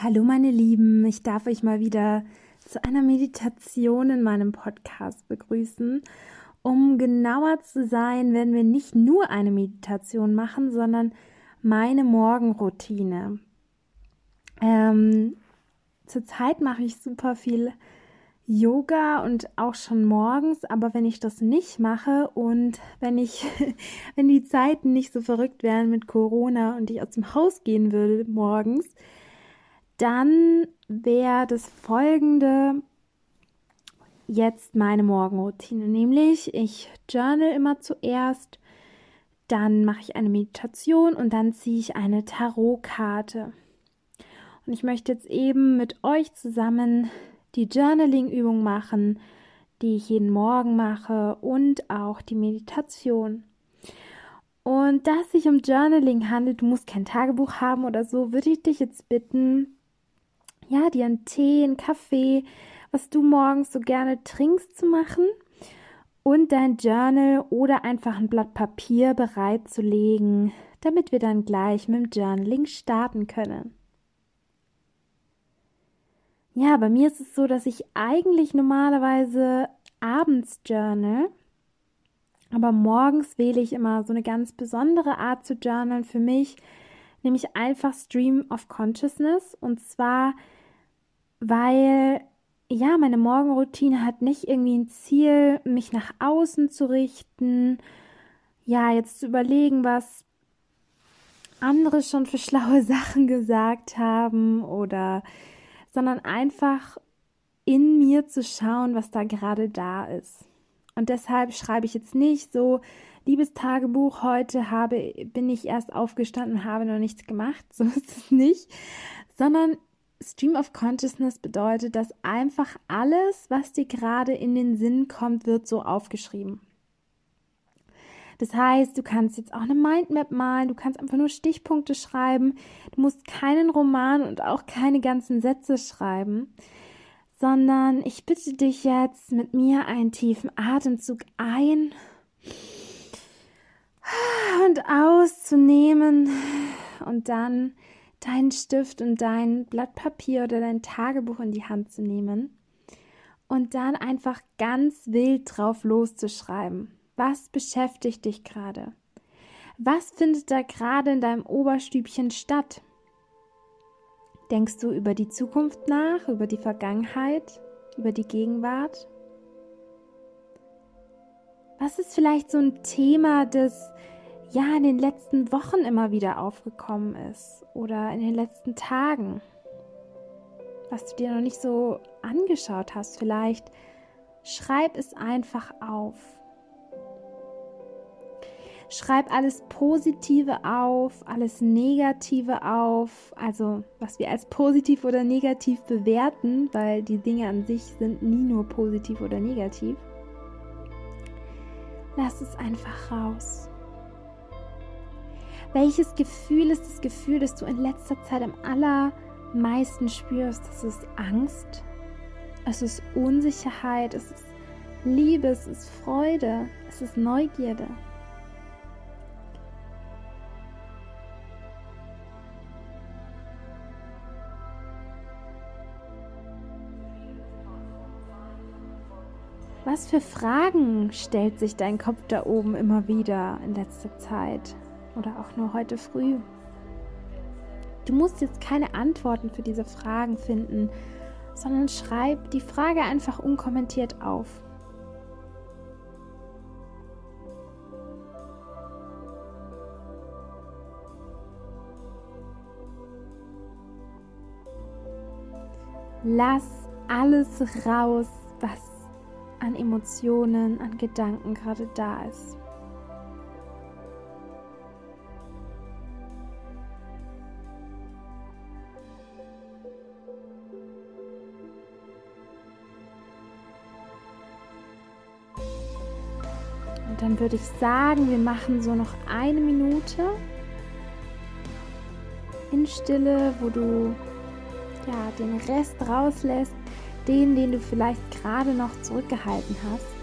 Hallo meine Lieben, ich darf euch mal wieder zu einer Meditation in meinem Podcast begrüßen. Um genauer zu sein, werden wir nicht nur eine Meditation machen, sondern meine Morgenroutine. Ähm, zurzeit mache ich super viel Yoga und auch schon morgens, aber wenn ich das nicht mache und wenn ich, wenn die Zeiten nicht so verrückt wären mit Corona und ich aus dem Haus gehen würde morgens, dann wäre das folgende jetzt meine Morgenroutine, nämlich ich journal immer zuerst, dann mache ich eine Meditation und dann ziehe ich eine Tarotkarte. Und ich möchte jetzt eben mit euch zusammen die Journaling-Übung machen, die ich jeden Morgen mache und auch die Meditation. Und da es sich um Journaling handelt, du musst kein Tagebuch haben oder so, würde ich dich jetzt bitten, ja, dir einen Tee, einen Kaffee, was du morgens so gerne trinkst, zu machen und dein Journal oder einfach ein Blatt Papier bereitzulegen, damit wir dann gleich mit dem Journaling starten können. Ja, bei mir ist es so, dass ich eigentlich normalerweise abends journal, aber morgens wähle ich immer so eine ganz besondere Art zu journalen für mich, nämlich einfach Stream of Consciousness und zwar weil ja, meine Morgenroutine hat nicht irgendwie ein Ziel, mich nach außen zu richten, ja, jetzt zu überlegen, was andere schon für schlaue Sachen gesagt haben oder sondern einfach in mir zu schauen, was da gerade da ist. Und deshalb schreibe ich jetzt nicht so, liebes Tagebuch, heute habe, bin ich erst aufgestanden, habe noch nichts gemacht, so ist es nicht, sondern Stream of Consciousness bedeutet, dass einfach alles, was dir gerade in den Sinn kommt, wird so aufgeschrieben. Das heißt, du kannst jetzt auch eine Mindmap malen, du kannst einfach nur Stichpunkte schreiben, du musst keinen Roman und auch keine ganzen Sätze schreiben, sondern ich bitte dich jetzt mit mir einen tiefen Atemzug ein und auszunehmen und dann deinen Stift und dein Blatt Papier oder dein Tagebuch in die Hand zu nehmen und dann einfach ganz wild drauf loszuschreiben. Was beschäftigt dich gerade? Was findet da gerade in deinem Oberstübchen statt? Denkst du über die Zukunft nach, über die Vergangenheit, über die Gegenwart? Was ist vielleicht so ein Thema, das ja in den letzten Wochen immer wieder aufgekommen ist oder in den letzten Tagen, was du dir noch nicht so angeschaut hast, vielleicht schreib es einfach auf. Schreib alles Positive auf, alles Negative auf, also was wir als positiv oder negativ bewerten, weil die Dinge an sich sind nie nur positiv oder negativ. Lass es einfach raus. Welches Gefühl ist das Gefühl, das du in letzter Zeit am allermeisten spürst? Das ist Angst, es ist Unsicherheit, es ist Liebe, es ist Freude, es ist Neugierde. Was für Fragen stellt sich dein Kopf da oben immer wieder in letzter Zeit? Oder auch nur heute früh. Du musst jetzt keine Antworten für diese Fragen finden, sondern schreib die Frage einfach unkommentiert auf. Lass alles raus, was an Emotionen, an Gedanken gerade da ist. Dann würde ich sagen, wir machen so noch eine Minute in Stille, wo du ja den Rest rauslässt, den, den du vielleicht gerade noch zurückgehalten hast.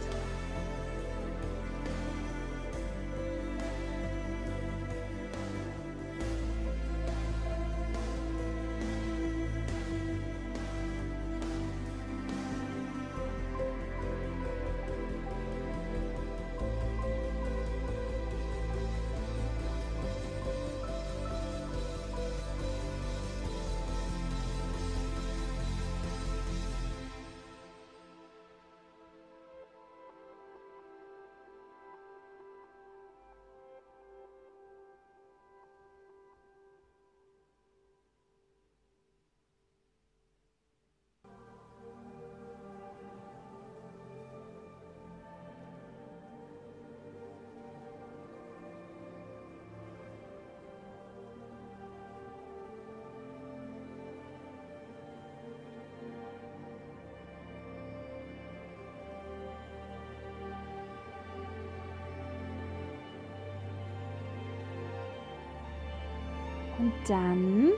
Und dann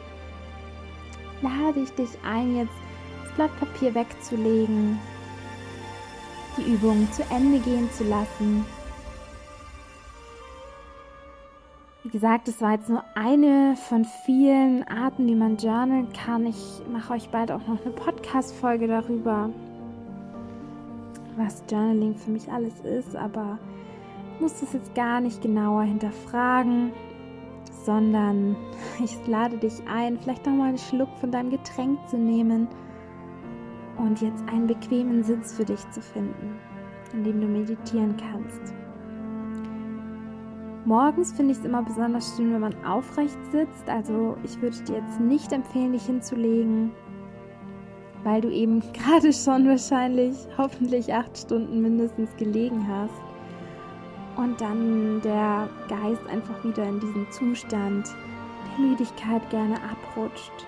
lade ich dich ein, jetzt das Blatt Papier wegzulegen, die Übung zu Ende gehen zu lassen. Wie gesagt, es war jetzt nur eine von vielen Arten, wie man journalen kann. Ich mache euch bald auch noch eine Podcast-Folge darüber, was Journaling für mich alles ist, aber muss das jetzt gar nicht genauer hinterfragen sondern ich lade dich ein, vielleicht noch mal einen Schluck von deinem Getränk zu nehmen und jetzt einen bequemen Sitz für dich zu finden, in dem du meditieren kannst. Morgens finde ich es immer besonders schön, wenn man aufrecht sitzt. Also ich würde dir jetzt nicht empfehlen, dich hinzulegen, weil du eben gerade schon wahrscheinlich hoffentlich acht Stunden mindestens gelegen hast und dann der Geist einfach wieder in diesen Zustand der Müdigkeit gerne abrutscht.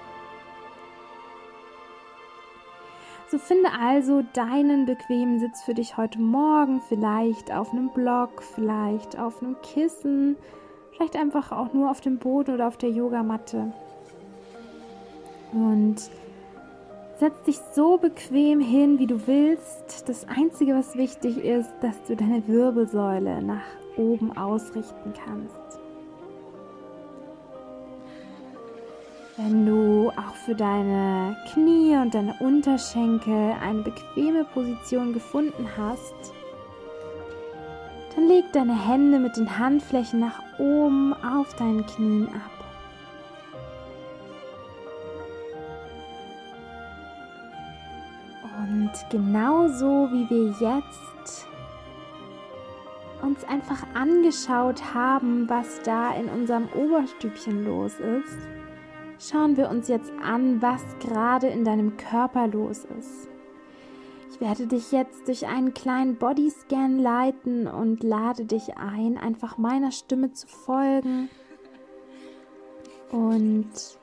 So finde also deinen bequemen Sitz für dich heute Morgen, vielleicht auf einem Block, vielleicht auf einem Kissen, vielleicht einfach auch nur auf dem Boden oder auf der Yogamatte. Und Setz dich so bequem hin, wie du willst. Das Einzige, was wichtig ist, dass du deine Wirbelsäule nach oben ausrichten kannst. Wenn du auch für deine Knie und deine Unterschenkel eine bequeme Position gefunden hast, dann leg deine Hände mit den Handflächen nach oben auf deinen Knien ab. Genauso wie wir jetzt uns einfach angeschaut haben, was da in unserem Oberstübchen los ist, schauen wir uns jetzt an, was gerade in deinem Körper los ist. Ich werde dich jetzt durch einen kleinen Bodyscan leiten und lade dich ein, einfach meiner Stimme zu folgen und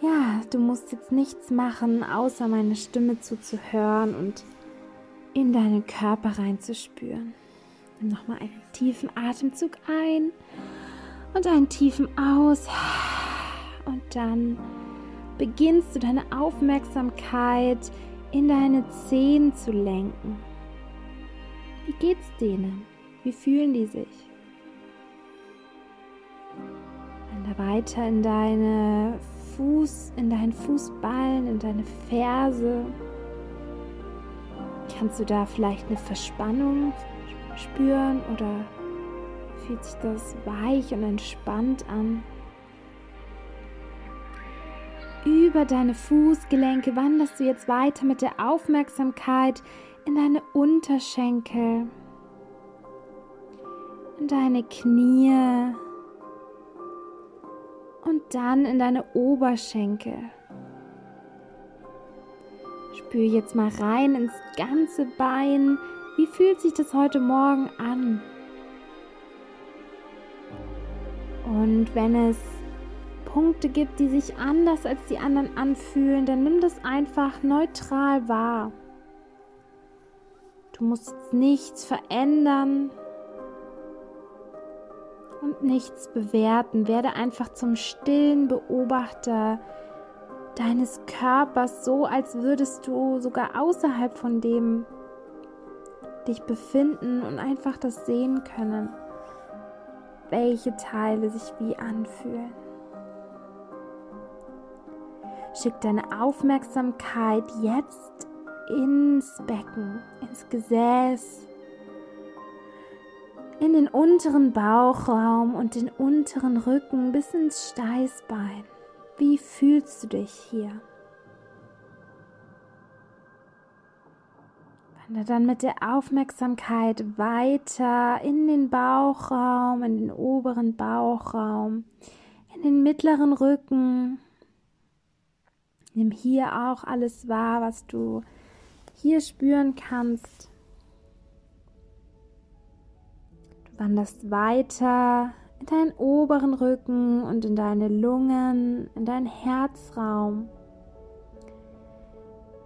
ja, du musst jetzt nichts machen, außer meine Stimme zuzuhören und in deinen Körper reinzuspüren. Nimm nochmal einen tiefen Atemzug ein und einen tiefen aus. Und dann beginnst du deine Aufmerksamkeit in deine Zehen zu lenken. Wie geht's denen? Wie fühlen die sich? Dann weiter in deine Fuß, in deinen Fußballen, in deine Ferse. Kannst du da vielleicht eine Verspannung spüren oder fühlt sich das weich und entspannt an? Über deine Fußgelenke wanderst du jetzt weiter mit der Aufmerksamkeit in deine Unterschenkel, in deine Knie, und dann in deine Oberschenkel. Spür jetzt mal rein ins ganze Bein. Wie fühlt sich das heute Morgen an? Und wenn es Punkte gibt, die sich anders als die anderen anfühlen, dann nimm das einfach neutral wahr. Du musst jetzt nichts verändern und nichts bewerten. Werde einfach zum stillen Beobachter deines Körpers, so als würdest du sogar außerhalb von dem dich befinden und einfach das sehen können, welche Teile sich wie anfühlen. Schick deine Aufmerksamkeit jetzt ins Becken, ins Gesäß, in den unteren Bauchraum und den unteren Rücken bis ins Steißbein. Wie fühlst du dich hier? Wandere dann mit der Aufmerksamkeit weiter in den Bauchraum, in den oberen Bauchraum, in den mittleren Rücken. Nimm hier auch alles wahr, was du hier spüren kannst. Wanderst weiter in deinen oberen Rücken und in deine Lungen, in deinen Herzraum.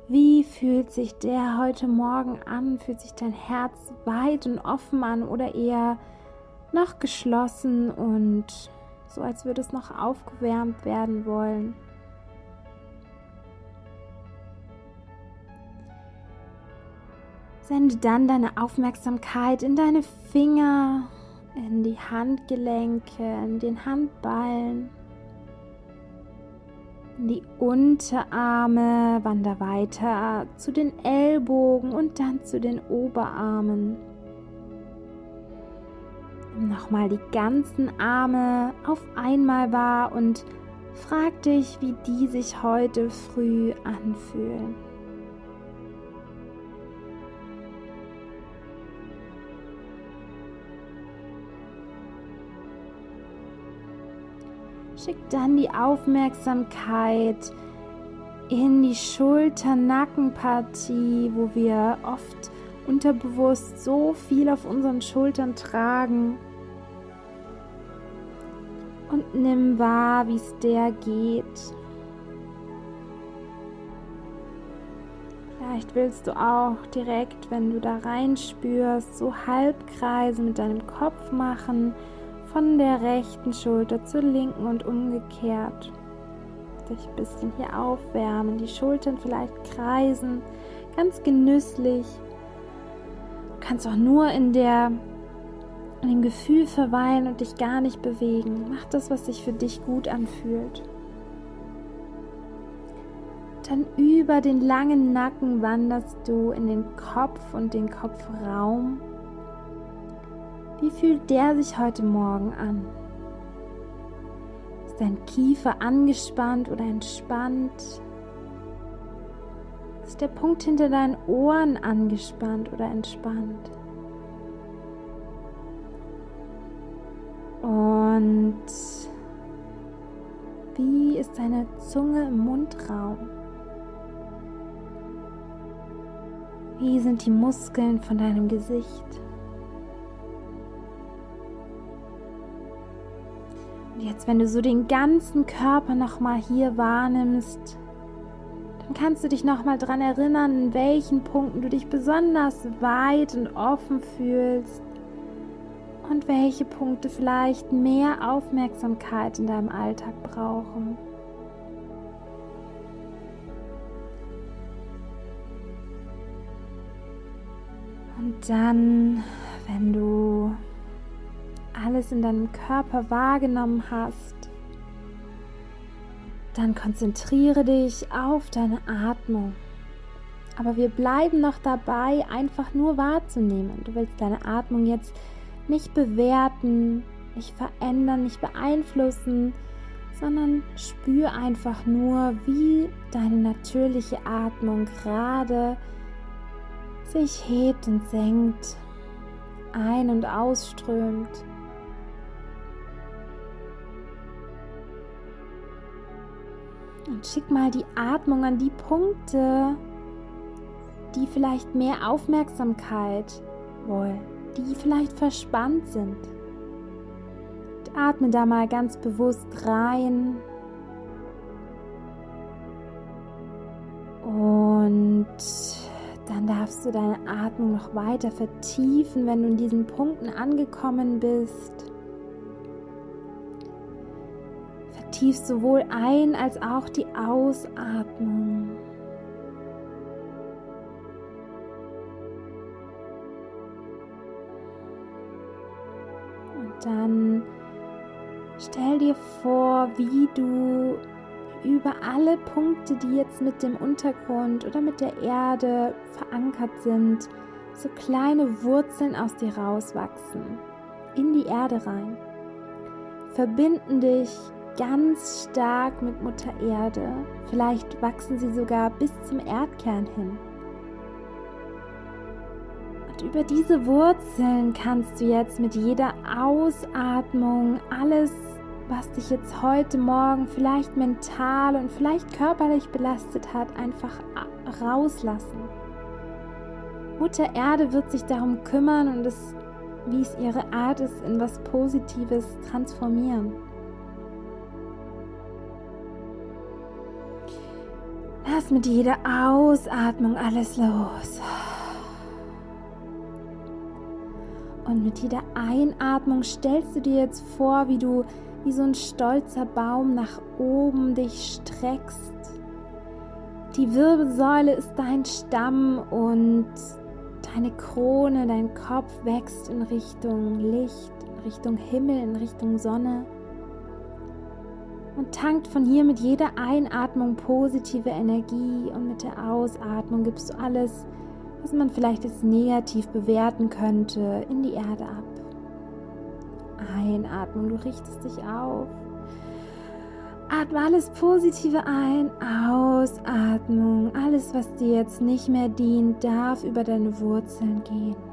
Wie fühlt sich der heute Morgen an? Fühlt sich dein Herz weit und offen an oder eher noch geschlossen und so, als würde es noch aufgewärmt werden wollen? Sende dann deine Aufmerksamkeit in deine Finger, in die Handgelenke, in den Handballen, in die Unterarme, wander weiter zu den Ellbogen und dann zu den Oberarmen. Nochmal die ganzen Arme auf einmal wahr und frag dich, wie die sich heute früh anfühlen. Schick dann die Aufmerksamkeit in die Schulter-Nackenpartie, wo wir oft unterbewusst so viel auf unseren Schultern tragen. Und nimm wahr, wie es der geht. Vielleicht willst du auch direkt, wenn du da reinspürst, so Halbkreise mit deinem Kopf machen von der rechten Schulter zur linken und umgekehrt. Dich ein bisschen hier aufwärmen, die Schultern vielleicht kreisen, ganz genüsslich. Du kannst auch nur in der in dem Gefühl verweilen und dich gar nicht bewegen. Mach das, was sich für dich gut anfühlt. Dann über den langen Nacken wanderst du in den Kopf und den Kopfraum wie fühlt der sich heute Morgen an? Ist dein Kiefer angespannt oder entspannt? Ist der Punkt hinter deinen Ohren angespannt oder entspannt? Und wie ist deine Zunge im Mundraum? Wie sind die Muskeln von deinem Gesicht? Jetzt, wenn du so den ganzen Körper nochmal hier wahrnimmst, dann kannst du dich nochmal daran erinnern, in welchen Punkten du dich besonders weit und offen fühlst und welche Punkte vielleicht mehr Aufmerksamkeit in deinem Alltag brauchen. Und dann, wenn du alles in deinem Körper wahrgenommen hast, dann konzentriere dich auf deine Atmung. Aber wir bleiben noch dabei, einfach nur wahrzunehmen. Du willst deine Atmung jetzt nicht bewerten, nicht verändern, nicht beeinflussen, sondern spür einfach nur, wie deine natürliche Atmung gerade sich hebt und senkt, ein- und ausströmt. Und schick mal die Atmung an die Punkte, die vielleicht mehr Aufmerksamkeit wollen, die vielleicht verspannt sind. Und atme da mal ganz bewusst rein. Und Dann darfst du deine Atmung noch weiter vertiefen, wenn du in diesen Punkten angekommen bist. Vertiefst sowohl ein als auch die Ausatmung. Und dann stell dir vor, wie du über alle Punkte, die jetzt mit dem Untergrund oder mit der Erde verankert sind, so kleine Wurzeln aus dir rauswachsen, in die Erde rein. Verbinden dich ganz stark mit Mutter Erde. Vielleicht wachsen sie sogar bis zum Erdkern hin. Und über diese Wurzeln kannst du jetzt mit jeder Ausatmung alles was dich jetzt heute Morgen vielleicht mental und vielleicht körperlich belastet hat, einfach rauslassen. Mutter Erde wird sich darum kümmern und es, wie es ihre Art ist, in was Positives transformieren. Lass mit jeder Ausatmung alles los. Und mit jeder Einatmung stellst du dir jetzt vor, wie du wie so ein stolzer Baum nach oben dich streckst. Die Wirbelsäule ist dein Stamm und deine Krone, dein Kopf wächst in Richtung Licht, in Richtung Himmel, in Richtung Sonne und tankt von hier mit jeder Einatmung positive Energie und mit der Ausatmung gibst du alles, was man vielleicht als negativ bewerten könnte, in die Erde ab. Einatmung, du richtest dich auf. Atme alles Positive ein, Ausatmung. Alles, was dir jetzt nicht mehr dient, darf über deine Wurzeln gehen.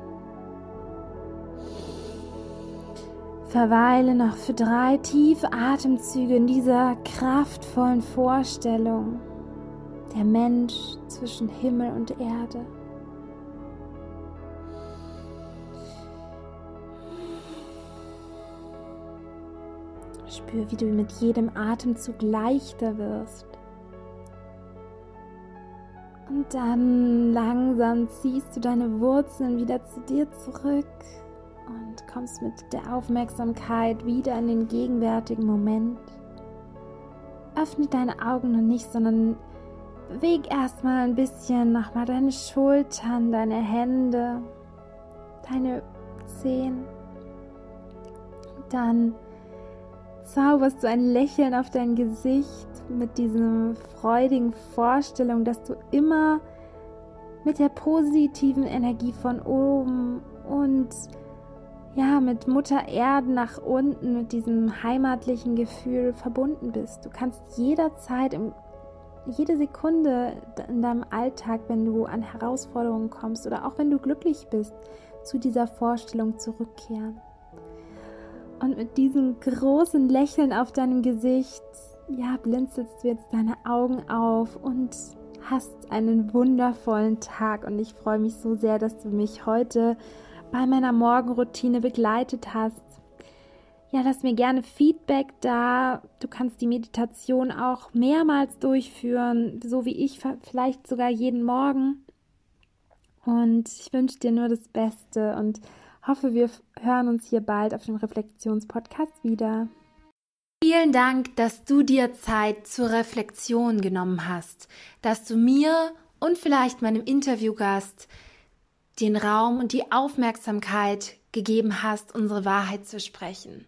Verweile noch für drei tiefe Atemzüge in dieser kraftvollen Vorstellung. Der Mensch zwischen Himmel und Erde. Spür, wie du mit jedem Atemzug leichter wirst. Und dann langsam ziehst du deine Wurzeln wieder zu dir zurück und kommst mit der Aufmerksamkeit wieder in den gegenwärtigen Moment. Öffne deine Augen noch nicht, sondern beweg erstmal ein bisschen nochmal deine Schultern, deine Hände, deine Zehen. Dann zauberst du ein Lächeln auf dein Gesicht mit dieser freudigen Vorstellung, dass du immer mit der positiven Energie von oben und ja, mit Mutter Erde nach unten, mit diesem heimatlichen Gefühl verbunden bist. Du kannst jederzeit, jede Sekunde in deinem Alltag, wenn du an Herausforderungen kommst oder auch wenn du glücklich bist, zu dieser Vorstellung zurückkehren. Und mit diesem großen Lächeln auf deinem Gesicht, ja, blinzelst du jetzt deine Augen auf und hast einen wundervollen Tag. Und ich freue mich so sehr, dass du mich heute bei meiner Morgenroutine begleitet hast. Ja, lass mir gerne Feedback da. Du kannst die Meditation auch mehrmals durchführen, so wie ich, vielleicht sogar jeden Morgen. Und ich wünsche dir nur das Beste und hoffe, wir hören uns hier bald auf dem Reflexionspodcast wieder. Vielen Dank, dass du dir Zeit zur Reflexion genommen hast, dass du mir und vielleicht meinem Interviewgast den Raum und die Aufmerksamkeit gegeben hast, unsere Wahrheit zu sprechen.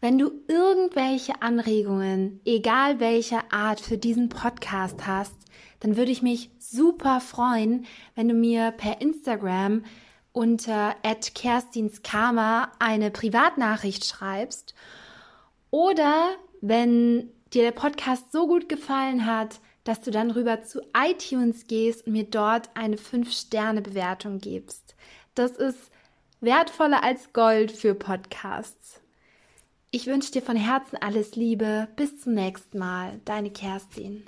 Wenn du irgendwelche Anregungen, egal welcher Art, für diesen Podcast hast, dann würde ich mich super freuen, wenn du mir per Instagram unter @kerstinskarma eine Privatnachricht schreibst oder wenn dir der Podcast so gut gefallen hat, dass du dann rüber zu iTunes gehst und mir dort eine 5-Sterne-Bewertung gibst. Das ist wertvoller als Gold für Podcasts. Ich wünsche dir von Herzen alles Liebe. Bis zum nächsten Mal. Deine Kerstin.